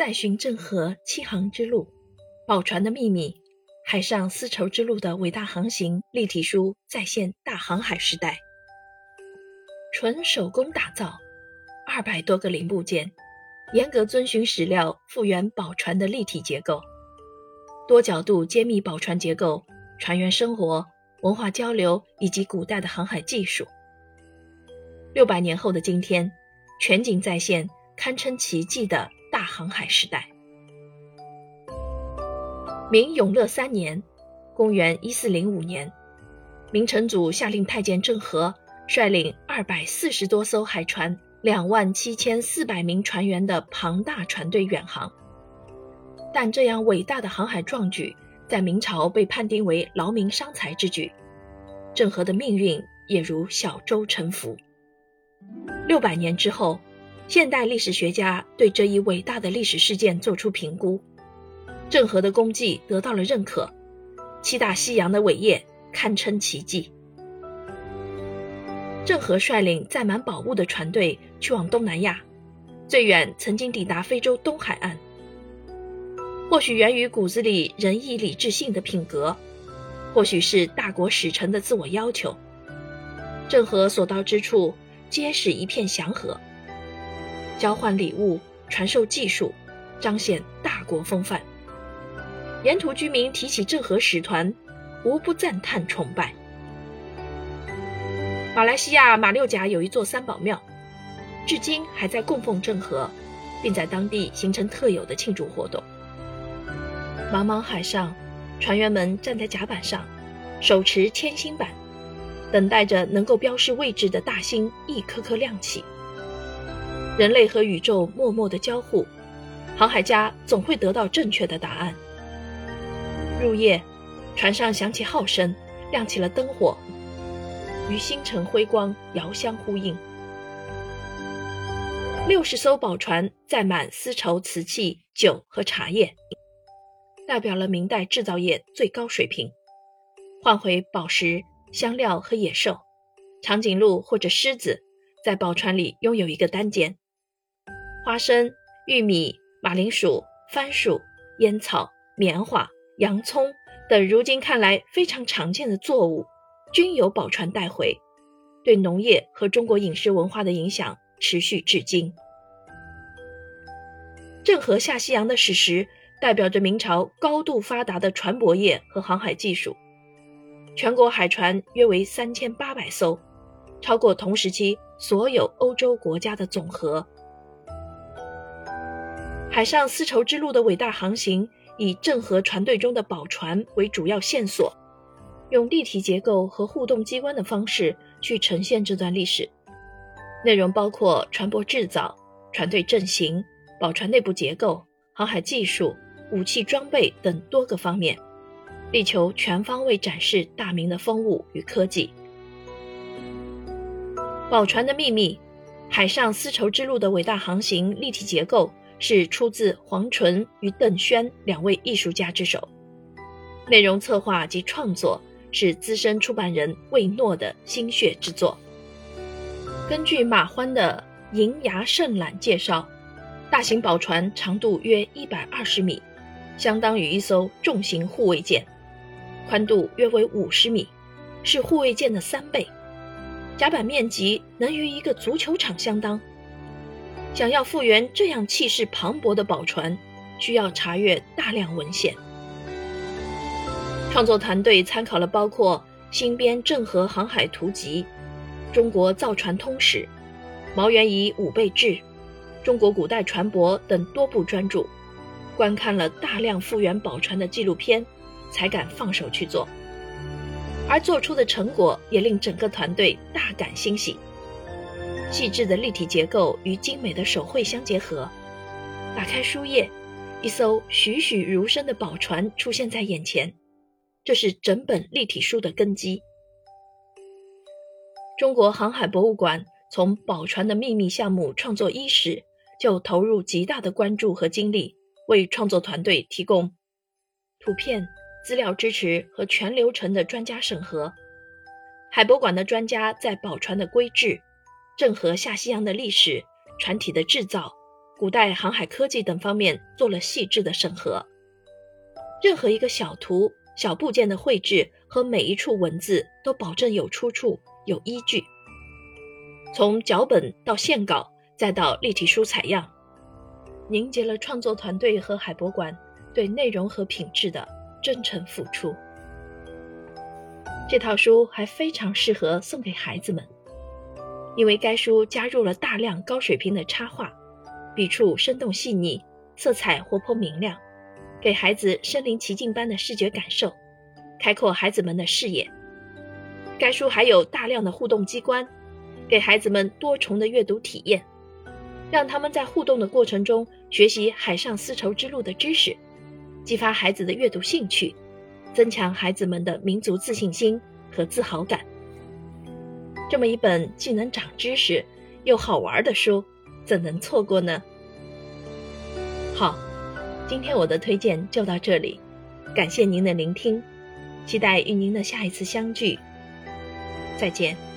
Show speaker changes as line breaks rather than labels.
再寻郑和七航之路，宝船的秘密，海上丝绸之路的伟大航行立体书再现大航海时代。纯手工打造，二百多个零部件，严格遵循史料复原宝船的立体结构，多角度揭秘宝船结构、船员生活、文化交流以及古代的航海技术。六百年后的今天，全景再现，堪称奇迹的。大航海时代，明永乐三年，公元一四零五年，明成祖下令太监郑和率领二百四十多艘海船、两万七千四百名船员的庞大船队远航。但这样伟大的航海壮举，在明朝被判定为劳民伤财之举。郑和的命运也如小舟沉浮。六百年之后。现代历史学家对这一伟大的历史事件作出评估，郑和的功绩得到了认可，七大西洋的伟业堪称奇迹。郑和率领载满宝物的船队去往东南亚，最远曾经抵达非洲东海岸。或许源于骨子里仁义礼智信的品格，或许是大国使臣的自我要求，郑和所到之处皆是一片祥和。交换礼物，传授技术，彰显大国风范。沿途居民提起郑和使团，无不赞叹崇拜。马来西亚马六甲有一座三宝庙，至今还在供奉郑和，并在当地形成特有的庆祝活动。茫茫海上，船员们站在甲板上，手持铅星板，等待着能够标示位置的大星一颗颗亮起。人类和宇宙默默的交互，航海家总会得到正确的答案。入夜，船上响起号声，亮起了灯火，与星辰辉光遥相呼应。六十艘宝船载满丝绸、瓷器、酒和茶叶，代表了明代制造业最高水平。换回宝石、香料和野兽，长颈鹿或者狮子在宝船里拥有一个单间。花生、玉米、马铃薯、番薯、烟草、棉花、洋葱等，如今看来非常常见的作物，均有宝船带回，对农业和中国饮食文化的影响持续至今。郑和下西洋的史实，代表着明朝高度发达的船舶业和航海技术，全国海船约为三千八百艘，超过同时期所有欧洲国家的总和。海上丝绸之路的伟大航行，以郑和船队中的宝船为主要线索，用立体结构和互动机关的方式去呈现这段历史。内容包括船舶制造、船队阵型、宝船内部结构、航海技术、武器装备等多个方面，力求全方位展示大明的风物与科技。宝船的秘密，海上丝绸之路的伟大航行立体结构。是出自黄纯与邓轩两位艺术家之手，内容策划及创作是资深出版人魏诺的心血之作。根据马欢的《银牙圣览》介绍，大型宝船长度约一百二十米，相当于一艘重型护卫舰，宽度约为五十米，是护卫舰的三倍，甲板面积能与一个足球场相当。想要复原这样气势磅礴的宝船，需要查阅大量文献。创作团队参考了包括《新编郑和航海图集》《中国造船通史》《毛元仪武备志》《中国古代船舶》等多部专著，观看了大量复原宝船的纪录片，才敢放手去做。而做出的成果也令整个团队大感欣喜。细致的立体结构与精美的手绘相结合，打开书页，一艘栩栩如生的宝船出现在眼前。这是整本立体书的根基。中国航海博物馆从宝船的秘密项目创作伊始，就投入极大的关注和精力，为创作团队提供图片、资料支持和全流程的专家审核。海博馆的专家在宝船的规制。郑和下西洋的历史、船体的制造、古代航海科技等方面做了细致的审核。任何一个小图、小部件的绘制和每一处文字都保证有出处、有依据。从脚本到线稿，再到立体书采样，凝结了创作团队和海博馆对内容和品质的真诚付出。这套书还非常适合送给孩子们，因为该书加入了大量高水平的插画，笔触生动细腻，色彩活泼明亮，给孩子身临其境般的视觉感受，开阔孩子们的视野。该书还有大量的互动机关。给孩子们多重的阅读体验，让他们在互动的过程中学习海上丝绸之路的知识，激发孩子的阅读兴趣，增强孩子们的民族自信心和自豪感。这么一本既能长知识又好玩的书，怎能错过呢？好，今天我的推荐就到这里，感谢您的聆听，期待与您的下一次相聚，再见。